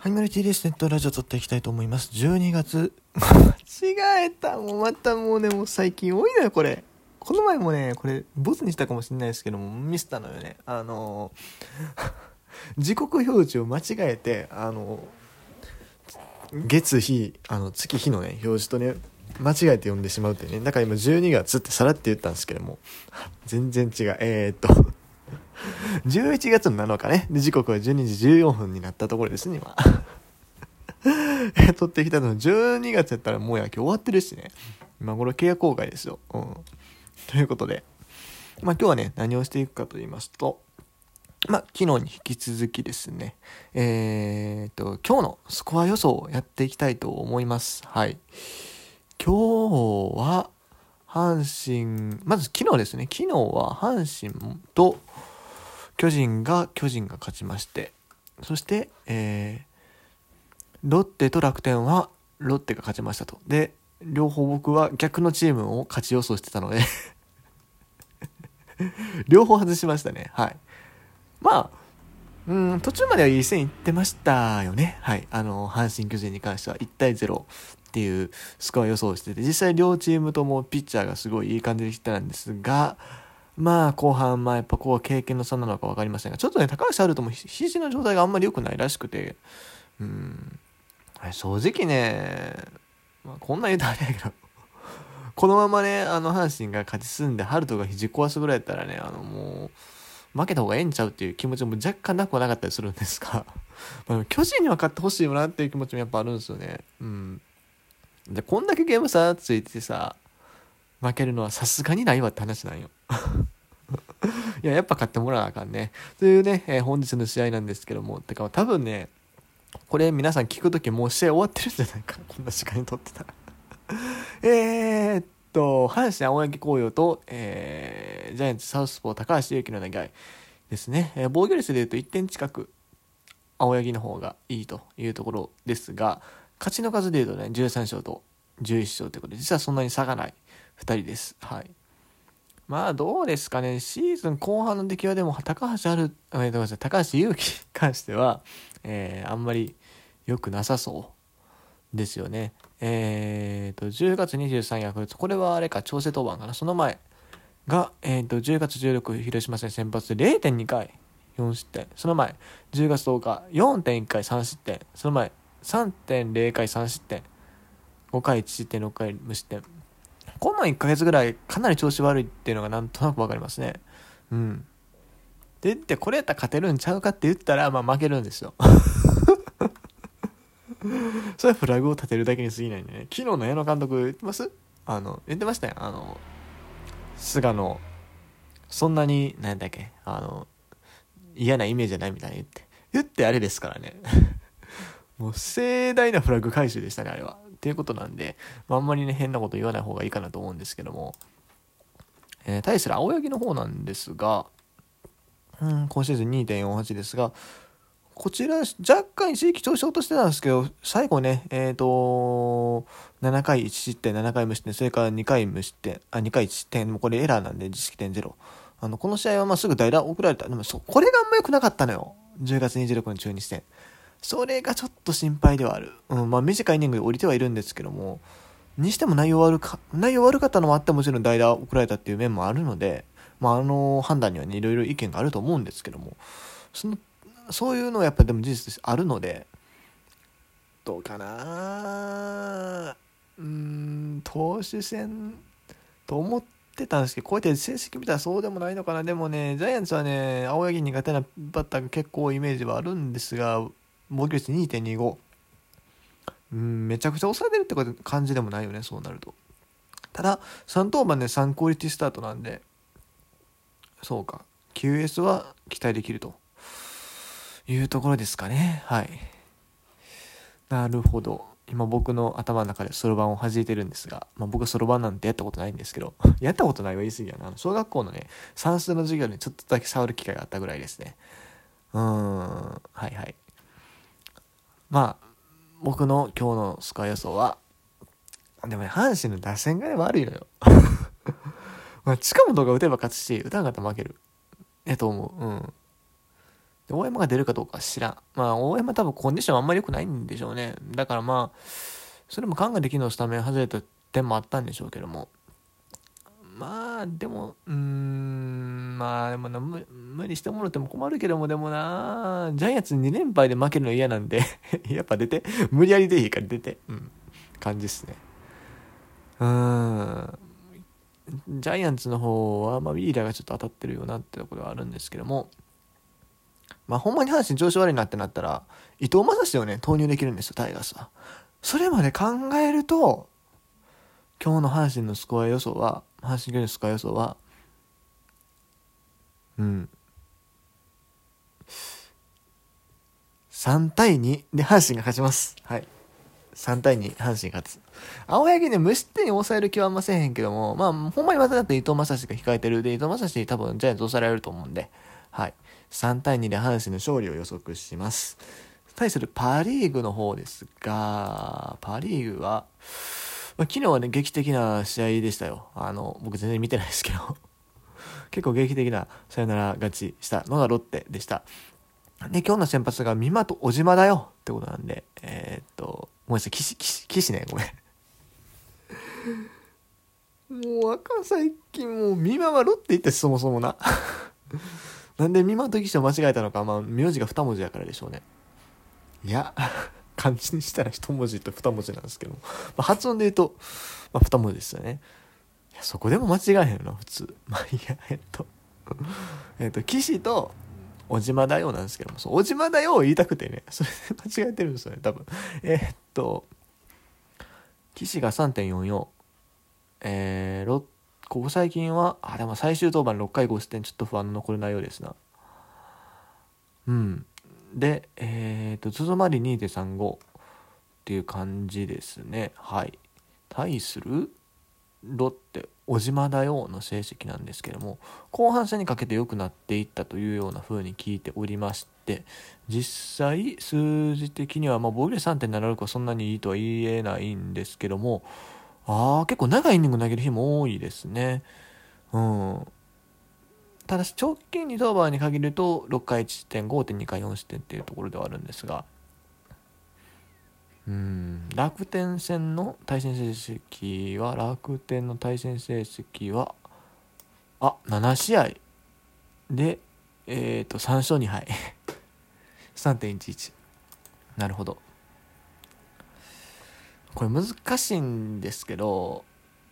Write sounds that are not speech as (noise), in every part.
はい、マルティレスネットラジオ撮っていきたいと思います。12月、間違えた。もうまたもうね、もう最近多いのよ、これ。この前もね、これ、ボツにしたかもしれないですけども、ミスったのよね。あのー (laughs) 時刻表示を間違えて、あのー月日、あの、月日のね、表示とね、間違えて読んでしまうっていうね。だから今12月ってさらって言ったんですけども、全然違う。えー、っと、(laughs) 11月の7日ね。で、時刻は12時14分になったところですね、今。(laughs) 撮ってきたの12月やったらもう野球終わってるしね。今頃契約公開ですよ。うん。ということで。まあ今日はね、何をしていくかと言いますと、まあ昨日に引き続きですね、えー、っと、今日のスコア予想をやっていきたいと思います。はい。今日は、阪神、まず昨日ですね、昨日は阪神と巨人が、巨人が勝ちまして、そして、えー、ロッテと楽天はロッテが勝ちましたと。で、両方僕は逆のチームを勝ち予想してたので (laughs) 両方外しましたね。はい。まあ、うん、途中まではいい線いってましたよね。はい。あの、阪神巨人に関しては1対0っていうスコア予想してて、実際両チームともピッチャーがすごいいい感じで来てたんですが、まあ後半、まあやっぱこう経験の差なのか分かりませんが、ちょっとね、高橋遥人も肘の状態があんまり良くないらしくて、うん、正直ね、まあ、こんな言うとあれやけど、このままね、あの阪神が勝ち進んで、ハルトが肘壊すぐらいやったらね、あのもう、負けた方がええんちゃうっていう気持ちも若干なくはなかったりするんですが、(laughs) まあ、巨人には勝ってほしいよなっていう気持ちもやっぱあるんですよね。うん。で、こんだけゲーム差ついてさ、負けるのはさすがにないわって話なんよ。(laughs) いや、やっぱ勝ってもらわなあかんね。というね、えー本日の試合なんですけども、てか多分ね、これ皆さん聞くときもう試合終わってるんじゃないか。こんな時間に撮ってたら。(laughs) えーっと、阪神青柳紅葉と、えー、ジャイアンツサウスポー高橋優希の願いですね。えー防御率で言うと1点近く、青柳の方がいいというところですが、勝ちの数で言うとね、13勝と11勝ということで、実はそんなに差がない2人です。はい。まあどうですかね、シーズン後半の出来はでも高橋ある、ごめんなさい、高橋優希に関しては、えーあんまり良くなさそうですよね。えーと、10月23ヤクルト、これはあれか、調整登板かな、その前が、えーと、10月16広島戦先発で0.2回4失点、その前、10月10日4.1回3失点、その前、3.0回3失点、5回1失点、6回無失点。この1ヶ月ぐらいかなり調子悪いっていうのがなんとなくわかりますね。うん。で、で、これやったら勝てるんちゃうかって言ったら、まあ負けるんですよ。(laughs) それはフラグを立てるだけに過ぎないんでね。昨日の矢野監督言ってます？あの、言ってましたよ。あの、菅野、そんなに、なんだっけ、あの、嫌なイメージじゃないみたいに言って。言ってあれですからね。(laughs) もう盛大なフラグ回収でしたね、あれは。っていうことなんで、まあ、あんまりね、変なこと言わない方がいいかなと思うんですけども、えー対する青柳の方なんですが、うん、今シーズン2.48ですが、こちら、若干一時期調子落としてたんですけど、最後ね、えっ、と、7回1失点、7回無失点、それから2回無失点、あ、2回1失点、もうこれエラーなんで実績点0。あの、この試合はまあすぐ代打送られた。でもそ、これがあんま良くなかったのよ。10月26日の中日戦。それがちょっと心配ではある。うん、まあ短いイニングで降りてはいるんですけども、にしても内容悪か、内容悪かったのもあってもちろん代打送られたっていう面もあるので、まああの判断にはね、いろいろ意見があると思うんですけども、その、そういうのはやっぱでも事実としてあるので、どうかなうん、投手戦と思ってたんですけど、こうやって成績見たらそうでもないのかな。でもね、ジャイアンツはね、青柳苦手なバッターが結構イメージはあるんですが、防御率2.25。うん、めちゃくちゃ抑えてるって感じでもないよね、そうなると。ただ、3登板で3クオリティスタートなんで、そうか、QS は期待できるというところですかね。はい。なるほど。今僕の頭の中でそろばんを弾いてるんですが、まあ、僕はそろばんなんてやったことないんですけど、(laughs) やったことないは言い過ぎやな。小学校のね、算数の授業でちょっとだけ触る機会があったぐらいですね。うん、はいはい。まあ、僕の今日のスコア予想は、でもね、阪神の打線がね、悪いのよ。(laughs) まあ、近本が打てば勝つし、打たなかったら負ける。えと思う。うん。で大山が出るかどうか知らん。まあ、大山多分コンディションあんまり良くないんでしょうね。だからまあ、それも考えて昨日スタメン外れた点もあったんでしょうけども。まあ、でも、うん、まあ、でもな無理してもろても困るけども、でもな、ジャイアンツ2連敗で負けるの嫌なんで (laughs) やっぱ出て、無理やりでいいから出て、うん、感じっすね。うん。ジャイアンツの方は、まあ、ウィーラーがちょっと当たってるよなってところはあるんですけども、まあ、ほんまに阪神調子悪いなってなったら、伊藤正史をね、投入できるんですよ、タイガースは。それまで考えると、今日の阪神のスコア予想は、阪神のスコア予想は、うん。3対2で阪神が勝ちます。はい。3対2、阪神勝つ。青柳ね、無失点に抑える気はあんませへんけども、まあ、ほんまにまただって伊藤正史が控えてるで、伊藤正史多分ジャイアンツ抑えられると思うんで、はい。3対2で阪神の勝利を予測します。対するパ・リーグの方ですが、パ・リーグは、まあ、昨日はね、劇的な試合でしたよ。あの、僕全然見てないですけど (laughs) 結構劇的なサヨナラ勝ちしたのがロッテでした。で、今日の先発が美馬と小島だよってことなんで、えー、っと、ごめんなさい、岸、岸、岸ね、ごめん。(laughs) もう、赤最近もう、美馬はロッテ行ったし、そもそもな。(laughs) なんで美馬と岸を間違えたのか、まあ、名字が2文字やからでしょうね。いや、漢字にしたら1文字と2文字なんですけどまあ、発音で言うと、まあ、2文字ですよね。いや、そこでも間違えへんの、普通。(laughs) まあ、いや、えっと、えっと、岸と、小島だよなんですけども、そう、小島だよを言いたくてね、それで間違えてるんですよね、多分。えー、っと、岸が3.44、えー、ここ最近は、あ、でも最終登板6回5失点、ちょっと不安の残る内容ですな。うん。で、えっ、ー、と、鈴まり2.35っていう感じですね。はい。対するロッテ、小島だよの成績なんですけども、後半戦にかけて良くなっていったというような風に聞いておりまして、実際、数字的には、まあ、防御率3.76はそんなにいいとは言えないんですけども、ああ、結構長いイニング投げる日も多いですね。うん。ただし直近2登板に限ると6回1失点5.2回4失点っていうところではあるんですが。うん楽天戦の対戦成績は楽天の対戦成績はあ7試合。でえっ、ー、と3勝2敗。(laughs) 3.11なるほど。これ難しいんですけど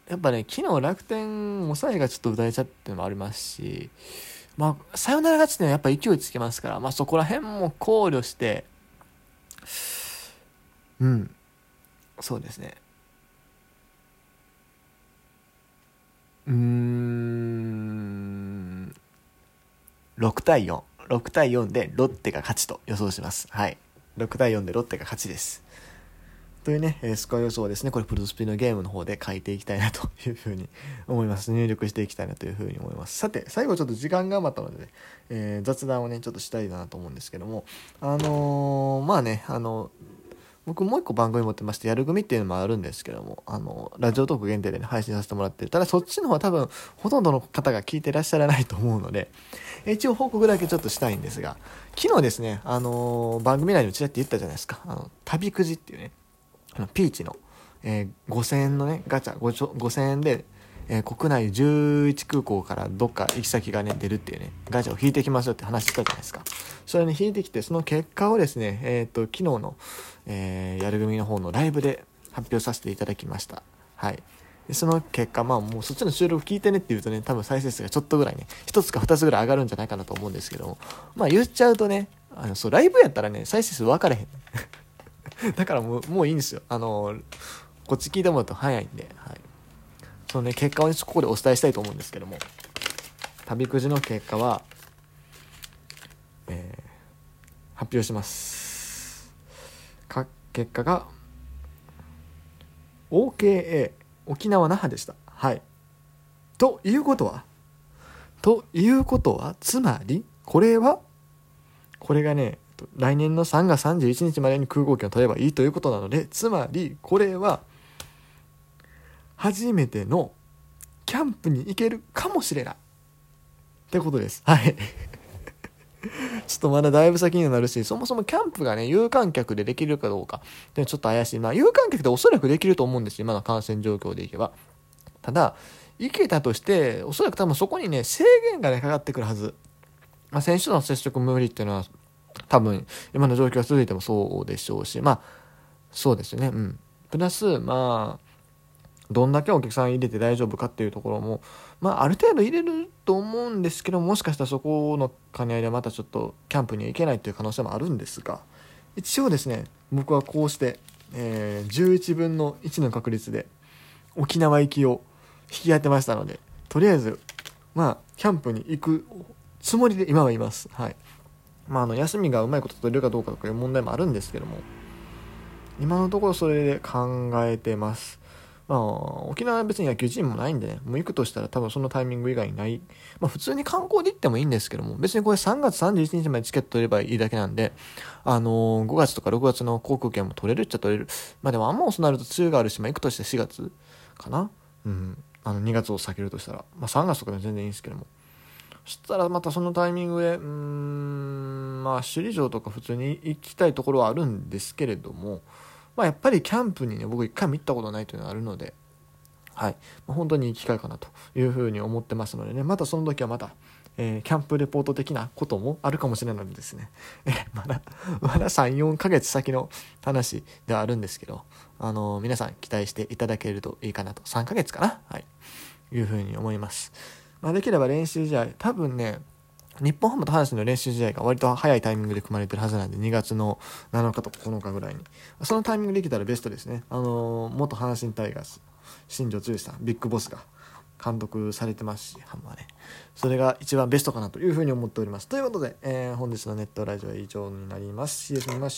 やっぱね、昨日楽天抑えがちょっと打たれちゃってのもありますし、まあ、サヨナラ勝ちってのはやっぱ勢いつけますから、まあそこら辺も考慮して、うん、そうですね。うーん、6対4。6対4でロッテが勝ちと予想します。はい。6対4でロッテが勝ちです。というね、えスコア予想をですね、これプロスピのゲームの方で書いていきたいなというふうに思います。入力していきたいなというふうに思います。さて、最後ちょっと時間が余ったので、ね、えー、雑談をね、ちょっとしたいなと思うんですけども、あのー、まあね、あの僕もう一個番組持ってまして、やる組っていうのもあるんですけども、あの、ラジオトーク限定でね、配信させてもらってる。ただそっちの方は多分、ほとんどの方が聞いてらっしゃらないと思うので、一応報告だけちょっとしたいんですが、昨日ですね、あのー、番組内にうちだって言ったじゃないですか、あの、旅くじっていうね、ピーチの、えー、5000円のね、ガチャ、5000円で、えー、国内11空港からどっか行き先がね、出るっていうね、ガチャを引いていきますよって話したじゃないですか。それね、引いてきて、その結果をですね、えっ、ー、と、昨日の、え、やる組の方のライブで発表させていただきました。はい。でその結果、まあもうそっちの収録聞いてねって言うとね、多分再生数がちょっとぐらいね、1つか2つぐらい上がるんじゃないかなと思うんですけども、まあ言っちゃうとね、あの、そう、ライブやったらね、再生数分かれへん。(laughs) だからもうもういいんですよ。あのこっち聞いてもらうと早いんで、はい、そのね結果を、ここでお伝えしたいと思うんですけども。旅くじの結果は、えー、発表します。か結果が OKA 沖縄那覇でした。はい。ということはということはつまりこれはこれがね来年の3月31日までに空港券を取ればいいということなので、つまり、これは、初めてのキャンプに行けるかもしれない。ってことです。はい。(laughs) ちょっとまだだいぶ先になるし、そもそもキャンプがね、有観客でできるかどうか、でちょっと怪しい。まあ、有観客でおそらくできると思うんですよ、今の感染状況でいけば。ただ、行けたとして、おそらく多分そこにね、制限がね、かかってくるはず。まあ、選手との接触無理っていうのは、多分、今の状況が続いてもそうでしょうし、まあ、そうですね、うん。プラス、まあ、どんだけお客さん入れて大丈夫かっていうところも、まあ、ある程度入れると思うんですけどもしかしたらそこの兼ね合いでまたちょっとキャンプには行けないという可能性もあるんですが一応ですね僕はこうして、えー、11分の1の確率で沖縄行きを引き当てましたのでとりあえずまあキャンプに行くつもりで今はいます。はい。まああの休みがうまいこと取れるかどうかという問題もあるんですけども今のところそれで考えてますまあ、沖縄は別に野球チームもないんでね、もう行くとしたら多分そのタイミング以外にない。まあ普通に観光で行ってもいいんですけども、別にこれ3月31日までチケット取ればいいだけなんで、あのー、5月とか6月の航空券も取れるっちゃ取れる。まあでもあんま遅なると梅雨があるし、まあ行くとして4月かなうん。あの2月を避けるとしたら。まあ3月とかでも全然いいんですけども。そしたらまたそのタイミングで、うん、まあ首里城とか普通に行きたいところはあるんですけれども、まあ、やっぱりキャンプにね僕一回も行ったことないというのがあるので、はい、ま、本当にいい機会かなというふうに思ってますのでねまたその時はまた、えー、キャンプレポート的なこともあるかもしれないのでですね、(laughs) えー、まだまだ34ヶ月先の話ではあるんですけど、あのー、皆さん期待していただけるといいかなと。3ヶ月かな、はい、いうふうに思います、まあ、できれば練習試合多分ね日本ハムと阪神の練習試合が割と早いタイミングで組まれてるはずなんで、2月の7日と9日ぐらいに。そのタイミングできたらベストですね。あのー、元阪神タイガース、新庄剛志さん、ビッグボスが監督されてますし、ハムはね。それが一番ベストかなというふうに思っております。ということで、えー、本日のネットラジオは以上になります。CS 見ま